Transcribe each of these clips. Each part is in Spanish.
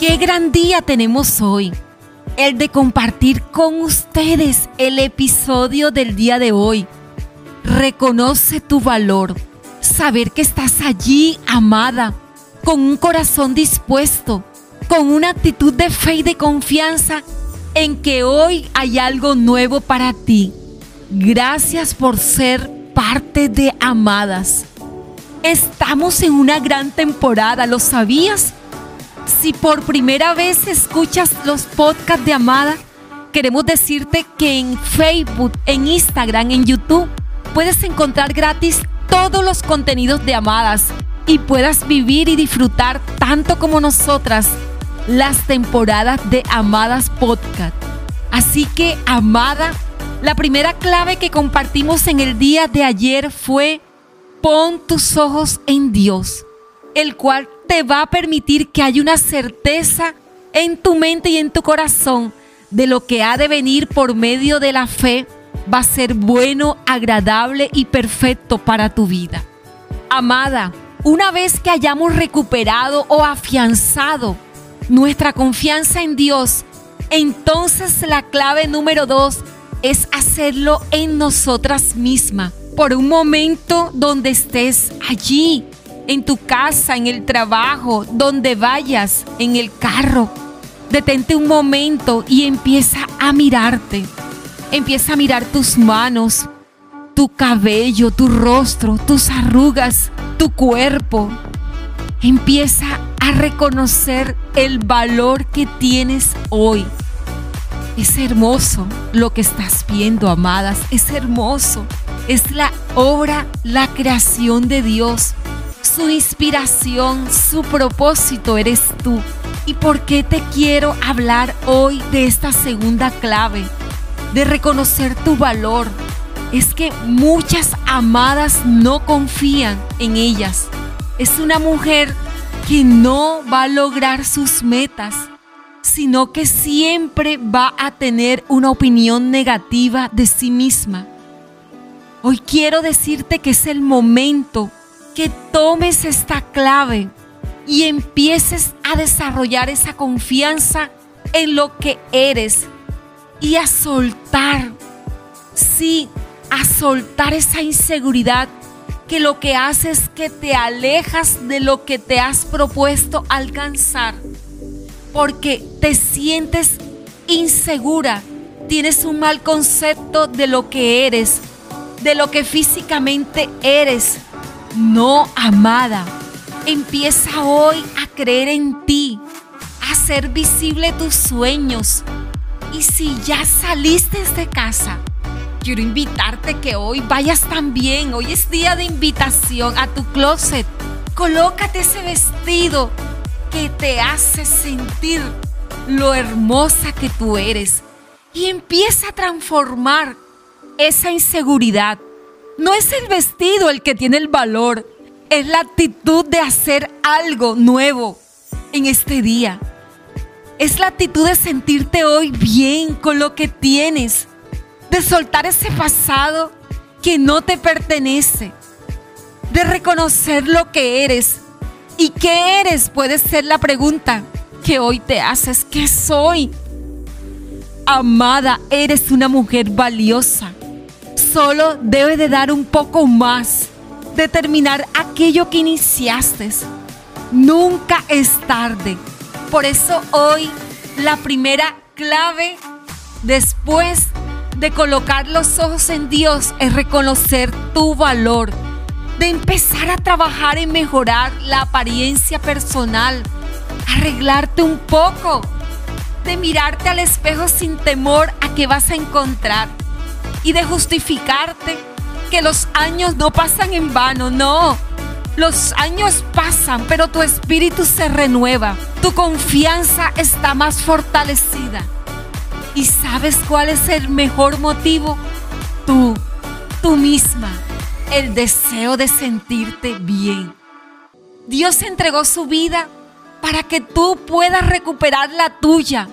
Qué gran día tenemos hoy. El de compartir con ustedes el episodio del día de hoy. Reconoce tu valor. Saber que estás allí, amada, con un corazón dispuesto, con una actitud de fe y de confianza en que hoy hay algo nuevo para ti. Gracias por ser parte de Amadas. Estamos en una gran temporada, ¿lo sabías? Si por primera vez escuchas los podcasts de Amada, queremos decirte que en Facebook, en Instagram, en YouTube, puedes encontrar gratis todos los contenidos de Amadas y puedas vivir y disfrutar tanto como nosotras las temporadas de Amadas Podcast. Así que, Amada, la primera clave que compartimos en el día de ayer fue pon tus ojos en Dios, el cual te va a permitir que haya una certeza en tu mente y en tu corazón de lo que ha de venir por medio de la fe va a ser bueno, agradable y perfecto para tu vida. Amada, una vez que hayamos recuperado o afianzado nuestra confianza en Dios, entonces la clave número dos es hacerlo en nosotras mismas. Por un momento donde estés allí, en tu casa, en el trabajo, donde vayas, en el carro. Detente un momento y empieza a mirarte. Empieza a mirar tus manos, tu cabello, tu rostro, tus arrugas, tu cuerpo. Empieza a reconocer el valor que tienes hoy. Es hermoso lo que estás viendo, amadas. Es hermoso. Es la obra, la creación de Dios su inspiración, su propósito eres tú. ¿Y por qué te quiero hablar hoy de esta segunda clave? De reconocer tu valor. Es que muchas amadas no confían en ellas. Es una mujer que no va a lograr sus metas, sino que siempre va a tener una opinión negativa de sí misma. Hoy quiero decirte que es el momento que tomes esta clave y empieces a desarrollar esa confianza en lo que eres y a soltar, sí, a soltar esa inseguridad que lo que hace es que te alejas de lo que te has propuesto alcanzar, porque te sientes insegura, tienes un mal concepto de lo que eres, de lo que físicamente eres no, amada, empieza hoy a creer en ti, a hacer visible tus sueños. Y si ya saliste de casa, quiero invitarte que hoy vayas también. Hoy es día de invitación a tu closet. Colócate ese vestido que te hace sentir lo hermosa que tú eres. Y empieza a transformar esa inseguridad no es el vestido el que tiene el valor, es la actitud de hacer algo nuevo en este día. Es la actitud de sentirte hoy bien con lo que tienes, de soltar ese pasado que no te pertenece, de reconocer lo que eres. ¿Y qué eres? Puede ser la pregunta que hoy te haces. ¿Qué soy? Amada, eres una mujer valiosa solo debe de dar un poco más, de terminar aquello que iniciaste. Nunca es tarde. Por eso hoy la primera clave después de colocar los ojos en Dios es reconocer tu valor, de empezar a trabajar en mejorar la apariencia personal, arreglarte un poco, de mirarte al espejo sin temor a que vas a encontrar y de justificarte que los años no pasan en vano, no. Los años pasan, pero tu espíritu se renueva, tu confianza está más fortalecida. ¿Y sabes cuál es el mejor motivo? Tú, tú misma, el deseo de sentirte bien. Dios entregó su vida para que tú puedas recuperar la tuya.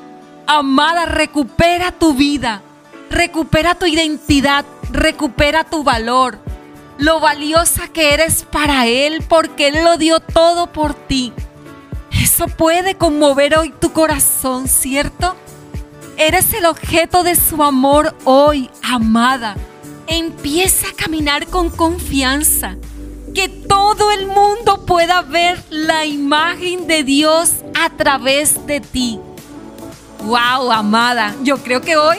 Amada, recupera tu vida. Recupera tu identidad, recupera tu valor, lo valiosa que eres para Él porque Él lo dio todo por ti. eso puede conmover hoy tu corazón, ¿cierto? Eres el objeto de su amor hoy, amada. Empieza a caminar con confianza. Que todo el mundo pueda ver la imagen de Dios a través de ti. ¡Wow, amada! Yo creo que hoy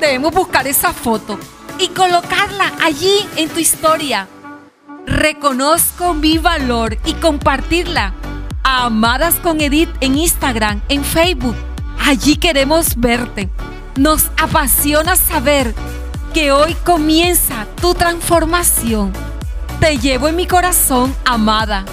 debemos buscar esa foto y colocarla allí en tu historia. Reconozco mi valor y compartirla. Amadas con Edith en Instagram, en Facebook. Allí queremos verte. Nos apasiona saber que hoy comienza tu transformación. Te llevo en mi corazón, amada.